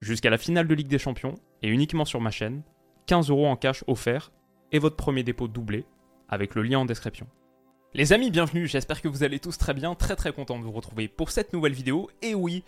Jusqu'à la finale de Ligue des Champions, et uniquement sur ma chaîne, 15 euros en cash offert et votre premier dépôt doublé, avec le lien en description. Les amis, bienvenue, j'espère que vous allez tous très bien, très très content de vous retrouver pour cette nouvelle vidéo. Et oui,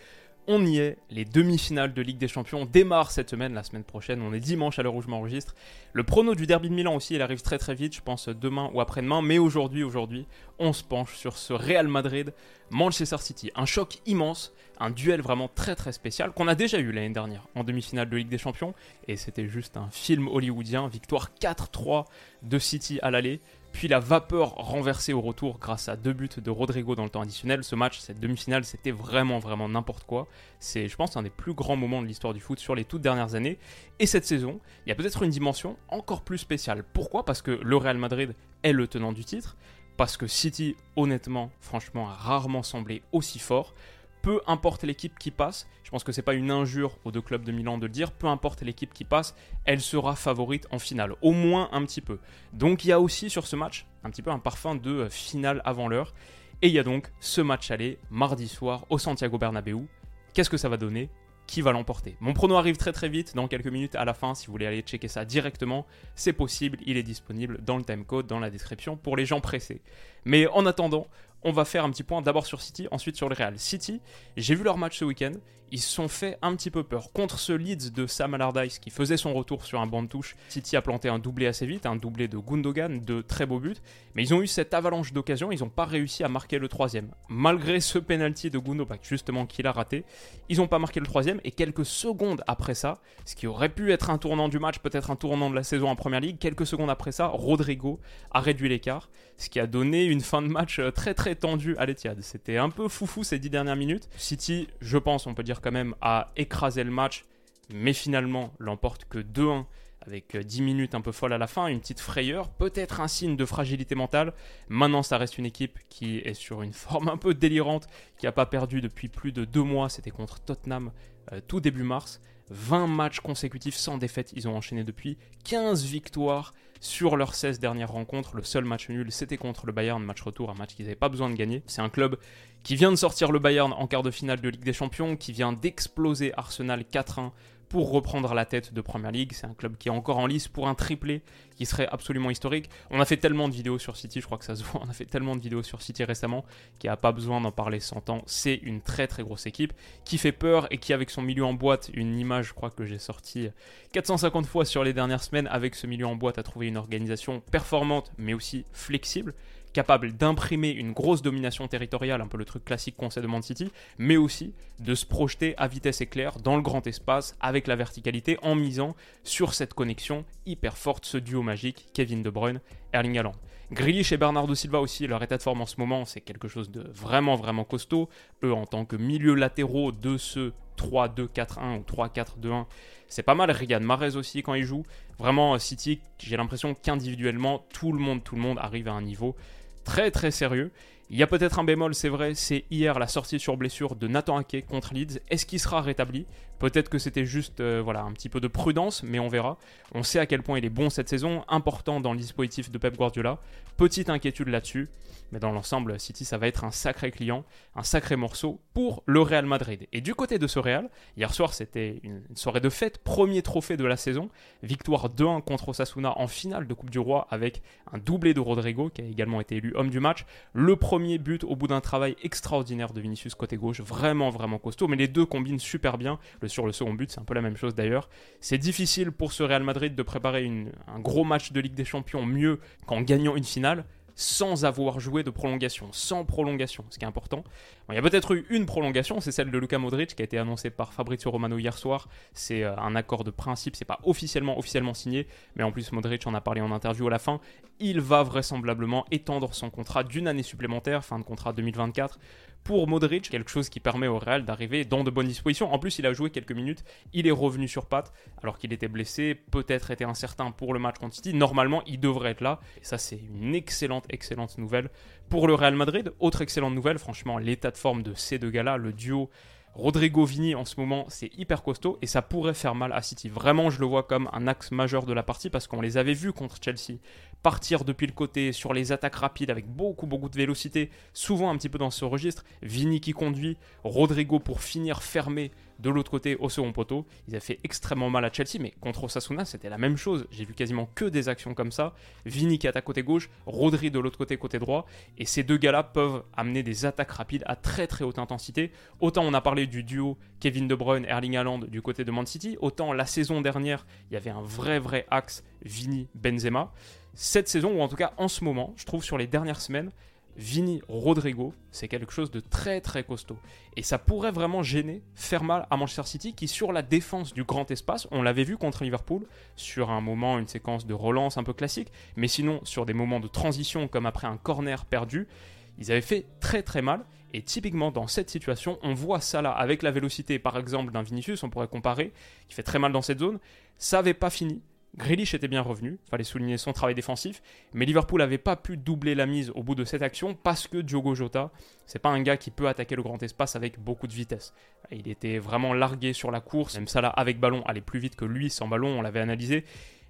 on y est, les demi-finales de Ligue des Champions démarrent cette semaine, la semaine prochaine, on est dimanche à l'heure où je m'enregistre. Le prono du derby de Milan aussi, il arrive très très vite, je pense demain ou après-demain, mais aujourd'hui, aujourd'hui, on se penche sur ce Real Madrid, Manchester City. Un choc immense, un duel vraiment très très spécial qu'on a déjà eu l'année dernière en demi-finale de Ligue des Champions, et c'était juste un film hollywoodien, victoire 4-3 de City à l'aller puis la vapeur renversée au retour grâce à deux buts de Rodrigo dans le temps additionnel. Ce match, cette demi-finale, c'était vraiment, vraiment n'importe quoi. C'est, je pense, un des plus grands moments de l'histoire du foot sur les toutes dernières années. Et cette saison, il y a peut-être une dimension encore plus spéciale. Pourquoi? Parce que le Real Madrid est le tenant du titre. Parce que City, honnêtement, franchement, a rarement semblé aussi fort peu importe l'équipe qui passe, je pense que c'est pas une injure aux deux clubs de Milan de le dire, peu importe l'équipe qui passe, elle sera favorite en finale, au moins un petit peu. Donc il y a aussi sur ce match un petit peu un parfum de euh, finale avant l'heure. Et il y a donc ce match aller mardi soir au Santiago Bernabéu. Qu'est-ce que ça va donner? Qui va l'emporter? Mon prono arrive très très vite, dans quelques minutes à la fin, si vous voulez aller checker ça directement, c'est possible, il est disponible dans le timecode, dans la description, pour les gens pressés. Mais en attendant, on va faire un petit point d'abord sur City, ensuite sur le Real. City, j'ai vu leur match ce week-end, ils se sont fait un petit peu peur. Contre ce Leeds de Sam Allardyce qui faisait son retour sur un banc de touche, City a planté un doublé assez vite, un doublé de Gundogan, de très beaux buts, mais ils ont eu cette avalanche d'occasions, ils n'ont pas réussi à marquer le troisième. Malgré ce penalty de Gundogan, justement qu'il a raté, ils n'ont pas marqué le troisième, et quelques secondes après ça, ce qui aurait pu être un tournant du match, peut-être un tournant de la saison en Première Ligue, quelques secondes après ça, Rodrigo a réduit l'écart, ce qui a donné une fin de match euh, très très tendue à l'Etihad. C'était un peu foufou ces dix dernières minutes. City, je pense, on peut dire quand même, a écrasé le match, mais finalement l'emporte que 2-1 avec 10 euh, minutes un peu folles à la fin, une petite frayeur, peut-être un signe de fragilité mentale. Maintenant, ça reste une équipe qui est sur une forme un peu délirante, qui n'a pas perdu depuis plus de deux mois. C'était contre Tottenham euh, tout début mars. 20 matchs consécutifs sans défaite, ils ont enchaîné depuis 15 victoires sur leurs 16 dernières rencontres. Le seul match nul, c'était contre le Bayern, match retour, un match qu'ils n'avaient pas besoin de gagner. C'est un club qui vient de sortir le Bayern en quart de finale de Ligue des Champions, qui vient d'exploser Arsenal 4-1 pour reprendre la tête de Premier League. C'est un club qui est encore en lice pour un triplé qui serait absolument historique. On a fait tellement de vidéos sur City, je crois que ça se voit, on a fait tellement de vidéos sur City récemment qu'il n'y a pas besoin d'en parler 100 ans. C'est une très très grosse équipe qui fait peur et qui avec son milieu en boîte, une image je crois que j'ai sorti 450 fois sur les dernières semaines, avec ce milieu en boîte a trouvé une organisation performante mais aussi flexible capable d'imprimer une grosse domination territoriale, un peu le truc classique qu'on sait de Man City, mais aussi de se projeter à vitesse éclair dans le grand espace avec la verticalité en misant sur cette connexion hyper forte, ce duo magique Kevin De Bruyne, Erling Haaland. Grealish et Bernardo Silva aussi, leur état de forme en ce moment, c'est quelque chose de vraiment vraiment costaud. Eux, en tant que milieu latéraux de ce 3-2-4-1 ou 3-4-2-1, c'est pas mal. Riyad Mahrez aussi quand il joue. Vraiment, City, j'ai l'impression qu'individuellement, tout le monde, tout le monde arrive à un niveau très très sérieux. Il y a peut-être un bémol, c'est vrai, c'est hier la sortie sur blessure de Nathan Ake contre Leeds. Est-ce qu'il sera rétabli? Peut-être que c'était juste euh, voilà, un petit peu de prudence, mais on verra. On sait à quel point il est bon cette saison, important dans le dispositif de Pep Guardiola. Petite inquiétude là-dessus, mais dans l'ensemble, City, ça va être un sacré client, un sacré morceau pour le Real Madrid. Et du côté de ce Real, hier soir, c'était une, soirée de fête, premier trophée de la saison, victoire 2-1 contre Osasuna en finale de Coupe du Roi avec un doublé de Rodrigo qui a également été élu homme du match. Le premier premier but au bout d'un travail extraordinaire de Vinicius côté gauche, vraiment vraiment costaud, mais les deux combinent super bien. Le, sur le second but, c'est un peu la même chose d'ailleurs. C'est difficile pour ce Real Madrid de préparer un gros match de Ligue des Champions mieux qu'en gagnant une finale sans avoir joué de prolongation, sans prolongation, ce qui est important. il y a peut-être eu une prolongation, c'est celle de Luka Modric qui a été annoncée par Fabrizio Romano hier soir. C'est euh, un accord de principe, c'est pas officiellement officiellement signé, mais en plus Modric en a parlé en interview à la fin. Il va vraisemblablement étendre son contrat d'une année supplémentaire, fin de contrat 2024, pour Modric, quelque chose qui permet au Real d'arriver dans de bonnes dispositions. En plus, il a joué quelques minutes, il est revenu sur patte alors qu'il était blessé, peut-être était incertain pour le match contre City. Normalement, il devrait être là. Et ça, c'est une excellente, excellente nouvelle pour le Real Madrid. Autre excellente nouvelle, franchement, l'état de forme de ces deux gars-là, le duo Rodrigo Vini en ce moment, c'est hyper costaud et ça pourrait faire mal à City. Vraiment, je le vois comme un axe majeur de la partie parce qu'on les avait vus contre Chelsea partir depuis le côté sur les attaques rapides avec beaucoup beaucoup de vélocité, souvent un petit peu dans ce registre. Vini qui conduit, Rodrigo pour finir fermé de l'autre côté au second poteau. Ils avaient fait extrêmement mal à Chelsea, mais contre Osasuna, c'était la même chose. J'ai vu quasiment que des actions comme ça. Vini qui attaque côté gauche, Rodri de l'autre côté côté droit. Et ces deux gars-là peuvent amener des attaques rapides à très très haute intensité. Autant on a parlé du duo Kevin De Bruyne, Erling Haaland du côté de Man City, autant la saison dernière, il y avait un vrai vrai axe Vini-Benzema. Cette saison, ou en tout cas en ce moment, je trouve sur les dernières semaines, Vini Rodrigo, c'est quelque chose de très très costaud. Et ça pourrait vraiment gêner, faire mal à Manchester City qui sur la défense du grand espace, on l'avait vu contre Liverpool, sur un moment, une séquence de relance un peu classique, mais sinon sur des moments de transition comme après un corner perdu, ils avaient fait très très mal. Et typiquement dans cette situation, on voit ça là avec la vélocité par exemple d'un Vinicius, on pourrait comparer, qui fait très mal dans cette zone. Ça n'avait pas fini. Grealish était bien revenu, fallait souligner son travail défensif, mais Liverpool n'avait pas pu doubler la mise au bout de cette action parce que Diogo Jota, c'est pas un gars qui peut attaquer le grand espace avec beaucoup de vitesse. Il était vraiment largué sur la course, même ça là avec ballon allait plus vite que lui sans ballon, on l'avait analysé.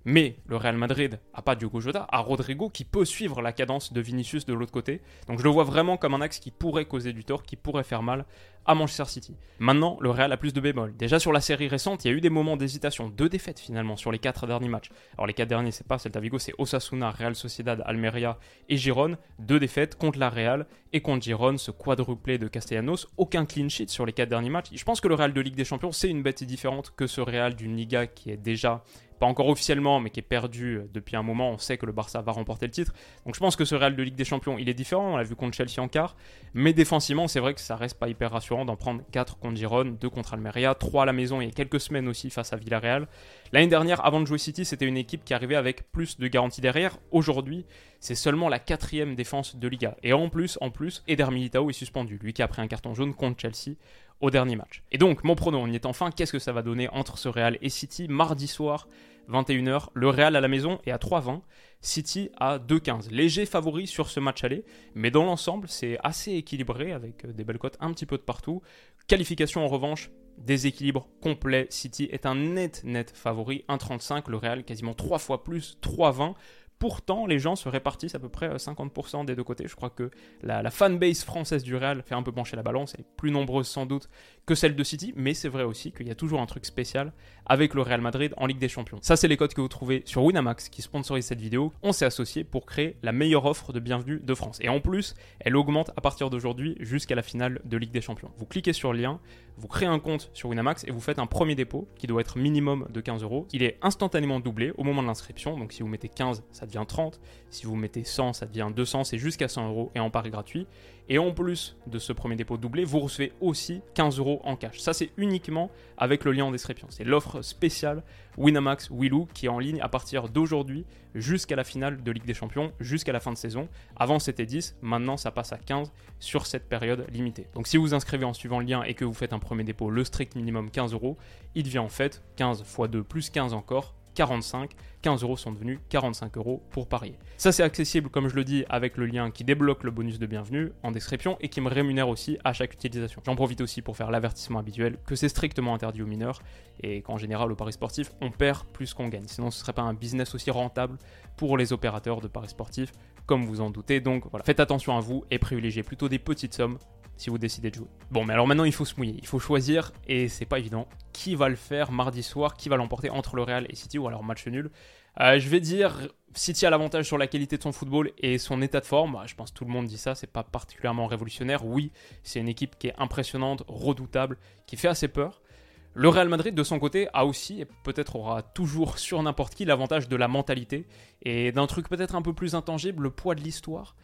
Mais le Real Madrid a pas Diogo Jota, a Rodrigo qui peut suivre la cadence de Vinicius de l'autre côté. Donc je le vois vraiment comme un axe qui pourrait causer du tort, qui pourrait faire mal à Manchester City. Maintenant, le Real a plus de bémol. Déjà sur la série récente, il y a eu des moments d'hésitation, deux défaites finalement sur les quatre derniers matchs. Alors les quatre derniers, c'est pas Celta Vigo, c'est Osasuna, Real Sociedad, Almeria et Giron. Deux défaites contre la Real et contre Giron, ce quadruplé de Castellanos. Aucun clean sheet sur les quatre derniers matchs. Je pense que le Real de Ligue des Champions, c'est une bête différente que ce Real d'une Liga qui est déjà pas encore officiellement, mais qui est perdu euh, depuis un moment. On sait que le Barça va remporter le titre. Donc je pense que ce Real de Ligue des Champions, il est différent. On l'a vu contre Chelsea en quart. Mais défensivement, c'est vrai que ça reste pas hyper rassurant d'en prendre 4 contre Giron, 2 contre Almeria, 3 à la maison il y a quelques semaines aussi face à Villarreal. L'année dernière, avant de jouer City, c'était une équipe qui arrivait avec plus de garanties derrière. Aujourd'hui, c'est seulement la quatrième défense de Liga. Et en plus, en plus, Eder Militao est suspendu. Lui qui a pris un carton jaune contre Chelsea au dernier match. Et donc, mon pronom, on y est enfin. Qu'est-ce que ça va donner entre ce Real et City mardi soir 21h, le Real à la maison est à 3,20, City à 2,15. Léger favori sur ce match aller, mais dans l'ensemble, c'est assez équilibré avec euh, des belles cotes un petit peu de partout. Qualification en revanche, déséquilibre complet. City est un net net favori, 1,35, le Real quasiment 3 fois plus, 3,20. Pourtant, les gens se répartissent à peu près 50% euh, des deux côtés. Je crois que la, fanbase française du Real fait un peu pencher la balance. Elle est plus nombreuse sans doute que celle de City, mais c'est vrai aussi qu'il y a toujours un truc spécial avec le Real Madrid en Ligue des Champions. Ça, c'est les codes que vous trouvez sur Winamax qui sponsorise cette vidéo. On s'est associé pour créer la meilleure offre de bienvenue de France. Et en plus, elle augmente à partir d'aujourd'hui jusqu'à la finale de Ligue des Champions. Vous cliquez sur le lien, vous créez un compte sur Winamax et vous faites un premier dépôt qui doit être minimum de 15 euros. Il est instantanément doublé au moment de l'inscription. Donc si vous mettez 15, ça devient 30. Si vous mettez 100, ça devient 200. C'est jusqu'à 100 euros et en pari gratuit. Et en plus de ce premier dépôt doublé, vous recevez aussi 15 euros en cash. Ça, c'est uniquement avec le lien en description. C'est l'offre spéciale Winamax Willou qui est en ligne à partir d'aujourd'hui jusqu'à la finale de Ligue des Champions, jusqu'à la fin de saison. Avant, c'était 10, maintenant, ça passe à 15 sur cette période limitée. Donc, si vous inscrivez en suivant le lien et que vous faites un premier dépôt, le strict minimum 15 euros, il devient en fait 15 x 2 plus 15 encore 45. 15 euros sont devenus 45 euros pour parier. Ça c'est accessible comme je le dis avec le lien qui débloque le bonus de bienvenue en description et qui me rémunère aussi à chaque utilisation. J'en profite aussi pour faire l'avertissement habituel que c'est strictement interdit aux mineurs et qu'en général au paris sportif on perd plus qu'on gagne. Sinon ce serait pas un business aussi rentable pour les opérateurs de paris sportifs comme vous en doutez. Donc voilà, faites attention à vous et privilégiez plutôt des petites sommes si vous décidez de jouer. Bon, mais alors maintenant il faut se mouiller, il faut choisir et c'est pas évident. Qui va le faire mardi soir Qui va l'emporter entre le Real et City ou alors match nul euh, Je vais dire City a l'avantage sur la qualité de son football et son état de forme. Je pense que tout le monde dit ça, c'est pas particulièrement révolutionnaire. Oui, c'est une équipe qui est impressionnante, redoutable, qui fait assez peur. Le Real Madrid, de son côté, a aussi, et peut-être aura toujours sur n'importe qui, l'avantage de la mentalité et d'un truc peut-être un peu plus intangible, le poids de l'histoire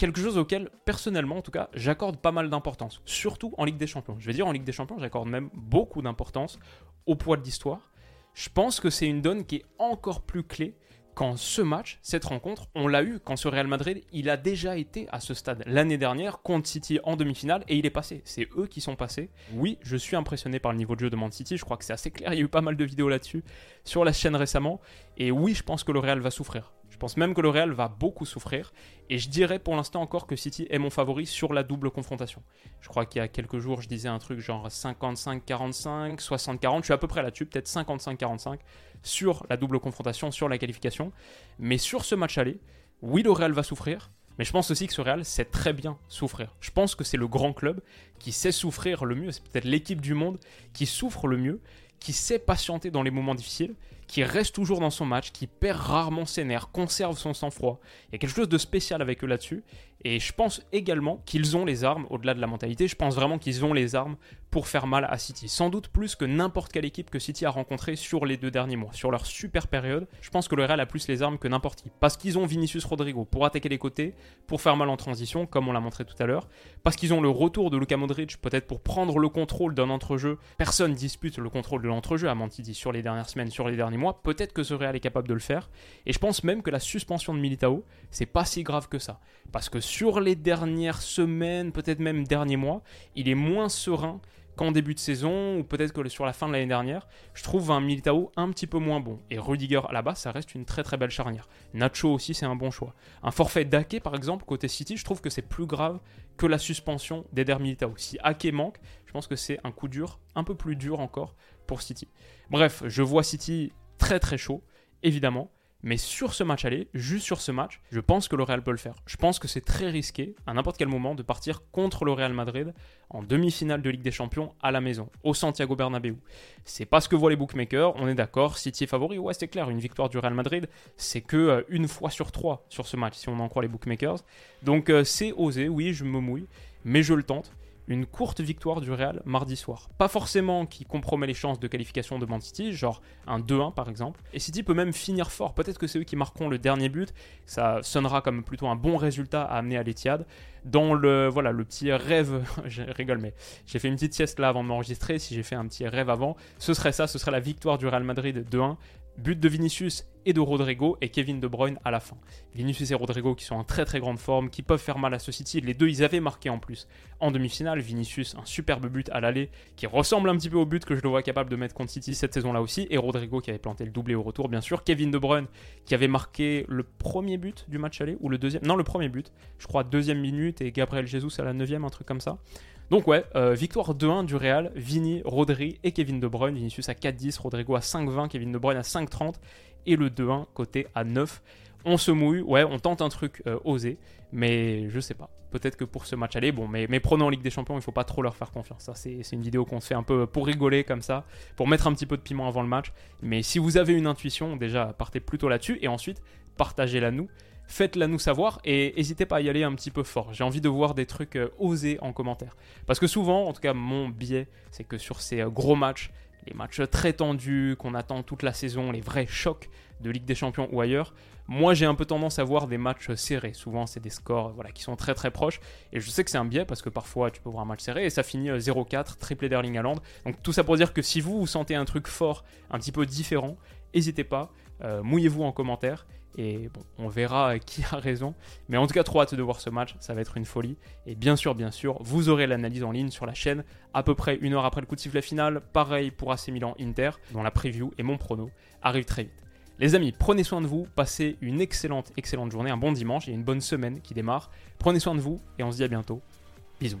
quelque chose auquel, personnellement en tout cas, j'accorde pas mal d'importance. Surtout en Ligue des Champions. Je vais dire en Ligue des Champions, j'accorde même beaucoup d'importance au poids de l'histoire. Je pense que c'est une donne qui est encore plus clé quand ce match, cette rencontre, on l'a eu quand ce Real Madrid, il a déjà été à ce stade l'année dernière contre City en demi-finale et il est passé. C'est eux qui sont passés. Oui, je suis impressionné par le niveau de jeu de Man City, je crois que c'est assez clair, il y a eu pas mal de vidéos là-dessus sur la chaîne récemment et oui, je pense que le Real va souffrir. Je pense même que le Real va beaucoup souffrir. Et je dirais pour l'instant encore que City est mon favori sur la double confrontation. Je crois qu'il y a quelques jours, je disais un truc genre 55-45, 60-40. Je suis à peu près là-dessus, peut-être 55-45 sur la double confrontation, sur la qualification. Mais sur ce match aller, oui, le Real va souffrir. Mais je pense aussi que ce Real sait très bien souffrir. Je pense que c'est le grand club qui sait souffrir le mieux. C'est peut-être l'équipe du monde qui souffre le mieux, qui sait patienter dans les moments difficiles qui reste toujours dans son match, qui perd rarement ses nerfs, conserve son sang-froid. Il y a quelque chose de spécial avec eux là-dessus. Et je pense également qu'ils ont les armes, au-delà de la mentalité, je pense vraiment qu'ils ont les armes pour faire mal à City. Sans doute plus que n'importe quelle équipe que City a rencontrée sur les deux derniers mois. Sur leur super période, je pense que le Real a plus les armes que n'importe qui. Parce qu'ils ont Vinicius Rodrigo pour attaquer les côtés, pour faire mal en transition, comme on l'a montré tout à l'heure. Parce qu'ils ont le retour de Luka Modric, peut-être pour prendre le contrôle d'un entrejeu. Personne dispute le contrôle de l'entrejeu à Mantidi sur les dernières semaines, sur les derniers mois. Peut-être que ce Real est capable de le faire. Et je pense même que la suspension de Militao, c'est pas si grave que ça. Parce que sur les dernières semaines, peut-être même derniers mois, il est moins serein qu'en début de saison, ou peut-être que sur la fin de l'année dernière, je trouve un Militao un petit peu moins bon. Et Rudiger à la base, ça reste une très très belle charnière. Nacho aussi, c'est un bon choix. Un forfait d'Ake, par exemple, côté City, je trouve que c'est plus grave que la suspension d'Eder Militao. Si Ake manque, je pense que c'est un coup dur, un peu plus dur encore pour City. Bref, je vois City très très chaud, évidemment. Mais sur ce match aller, juste sur ce match, je pense que le Real peut le faire. Je pense que c'est très risqué à n'importe quel moment de partir contre le Real Madrid en demi-finale de Ligue des Champions à la maison, au Santiago Bernabéu. C'est pas ce que voient les bookmakers, on est d'accord, City est favori, ouais c'est clair, une victoire du Real Madrid, c'est que euh, une fois sur trois sur ce match, si on en croit les bookmakers. Donc euh, c'est osé, oui, je me mouille, mais je le tente une courte victoire du Real mardi soir. Pas forcément qui compromet les chances de qualification de Man City, genre un 2-1 par exemple. Et City peut même finir fort. Peut-être que c'est eux qui marqueront le dernier but. Ça sonnera comme plutôt un bon résultat à amener à l'Etihad. Dans le, voilà, le petit rêve, je rigole, mais j'ai fait une petite sieste là avant de m'enregistrer. Si j'ai fait un petit rêve avant, ce serait ça, ce serait la victoire du Real Madrid 2-1 But de Vinicius et de Rodrigo et Kevin De Bruyne à la fin. Vinicius et Rodrigo qui sont en très très grande forme, qui peuvent faire mal à ce City. Les deux, ils avaient marqué en plus en demi-finale. Vinicius, un superbe but à l'aller qui ressemble un petit peu au but que je le vois capable de mettre contre City cette saison-là aussi. Et Rodrigo qui avait planté le doublé au retour, bien sûr. Kevin De Bruyne qui avait marqué le premier but du match aller ou le deuxième? Non, le premier but. Je crois deuxième minute et Gabriel Jesus à la neuvième, un truc comme ça. Donc ouais, euh, victoire 2-1 du Real, Vini, Rodri et Kevin De Bruyne. Vinicius à 4-10, Rodrigo à 5-20, Kevin De Bruyne à 5-30 et le 2-1 côté à 9. On se mouille, ouais, on tente un truc euh, osé, mais je sais pas. Peut-être que pour ce match aller, bon, mais, mais prenons en Ligue des Champions, il faut pas trop leur faire confiance. Ça, c'est une vidéo qu'on se fait un peu pour rigoler comme ça, pour mettre un petit peu de piment avant le match. Mais si vous avez une intuition, déjà partez plutôt là-dessus et ensuite partagez-la nous faites-la nous savoir et n'hésitez pas à y aller un petit peu fort. J'ai envie de voir des trucs euh, osés en commentaire. Parce que souvent, en tout cas mon biais, c'est que sur ces euh, gros matchs, les matchs très tendus qu'on attend toute la saison, les vrais chocs de Ligue des Champions ou ailleurs, moi j'ai un peu tendance à voir des matchs serrés. Souvent c'est des scores voilà, qui sont très très proches. Et je sais que c'est un biais parce que parfois tu peux voir un match serré et ça finit 0-4, euh, triplé d'Erling Haaland. Donc tout ça pour dire que si vous vous sentez un truc fort, un petit peu différent, n'hésitez pas, mouillez-vous en commentaire. Et bon, on verra qui a raison. Mais en tout cas, trop hâte de voir ce match. Ça va être une folie. Et bien sûr, bien sûr, vous aurez l'analyse en ligne sur la chaîne à peu près une heure après le coup de sifflet final. Pareil pour AC Milan Inter, dont la preview et mon prono arrivent très vite. Les amis, prenez soin de vous, passez une excellente, excellente journée, un bon dimanche et une bonne semaine qui démarre. Prenez soin de vous et on se dit à bientôt. Bisous.